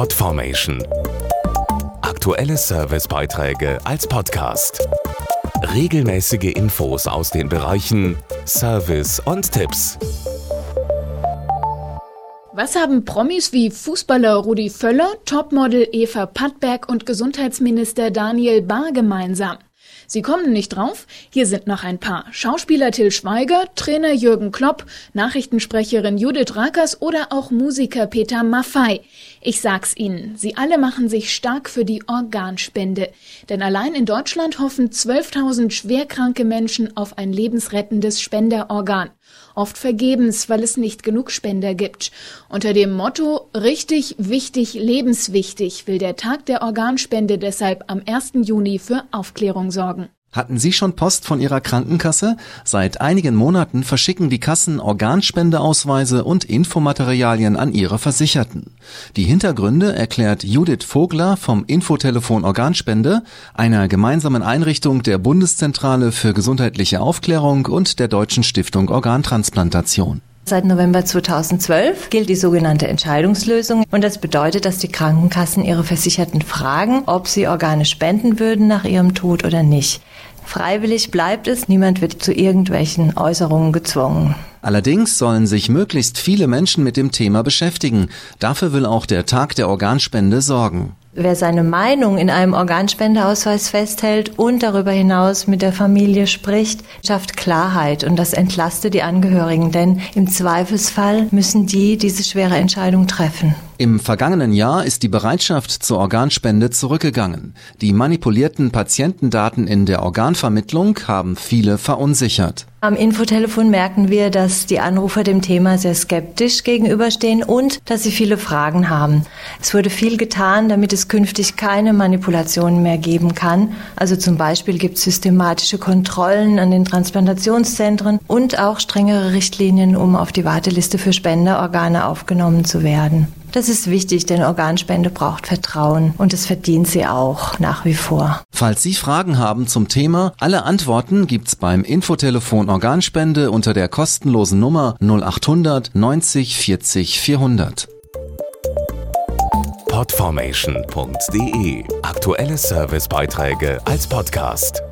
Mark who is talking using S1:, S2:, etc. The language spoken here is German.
S1: Podformation. Aktuelle Servicebeiträge als Podcast. Regelmäßige Infos aus den Bereichen Service und Tipps.
S2: Was haben Promis wie Fußballer Rudi Völler, Topmodel Eva Pattberg und Gesundheitsminister Daniel Bahr gemeinsam? Sie kommen nicht drauf? Hier sind noch ein paar. Schauspieler Till Schweiger, Trainer Jürgen Klopp, Nachrichtensprecherin Judith Rakers oder auch Musiker Peter Maffei. Ich sag's Ihnen, sie alle machen sich stark für die Organspende. Denn allein in Deutschland hoffen 12.000 schwerkranke Menschen auf ein lebensrettendes Spenderorgan. Oft vergebens, weil es nicht genug Spender gibt. Unter dem Motto Richtig, wichtig, lebenswichtig will der Tag der Organspende deshalb am 1. Juni für Aufklärung sorgen.
S3: Hatten Sie schon Post von Ihrer Krankenkasse? Seit einigen Monaten verschicken die Kassen Organspendeausweise und Infomaterialien an ihre Versicherten. Die Hintergründe erklärt Judith Vogler vom Infotelefon Organspende, einer gemeinsamen Einrichtung der Bundeszentrale für gesundheitliche Aufklärung und der Deutschen Stiftung Organtransplantation.
S4: Seit November 2012 gilt die sogenannte Entscheidungslösung und das bedeutet, dass die Krankenkassen ihre Versicherten fragen, ob sie Organe spenden würden nach ihrem Tod oder nicht. Freiwillig bleibt es, niemand wird zu irgendwelchen Äußerungen gezwungen.
S3: Allerdings sollen sich möglichst viele Menschen mit dem Thema beschäftigen. Dafür will auch der Tag der Organspende sorgen.
S4: Wer seine Meinung in einem Organspendeausweis festhält und darüber hinaus mit der Familie spricht, schafft Klarheit und das entlastet die Angehörigen, denn im Zweifelsfall müssen die diese schwere Entscheidung treffen.
S3: Im vergangenen Jahr ist die Bereitschaft zur Organspende zurückgegangen. Die manipulierten Patientendaten in der Organvermittlung haben viele verunsichert.
S4: Am Infotelefon merken wir, dass die Anrufer dem Thema sehr skeptisch gegenüberstehen und dass sie viele Fragen haben. Es wurde viel getan, damit es künftig keine Manipulationen mehr geben kann. Also zum Beispiel gibt es systematische Kontrollen an den Transplantationszentren und auch strengere Richtlinien, um auf die Warteliste für Spenderorgane aufgenommen zu werden. Das ist wichtig, denn Organspende braucht Vertrauen und es verdient sie auch nach wie vor.
S3: Falls Sie Fragen haben zum Thema, alle Antworten gibt's beim Infotelefon Organspende unter der kostenlosen Nummer 0800 90 40 400.
S1: Podformation.de Aktuelle Servicebeiträge als Podcast.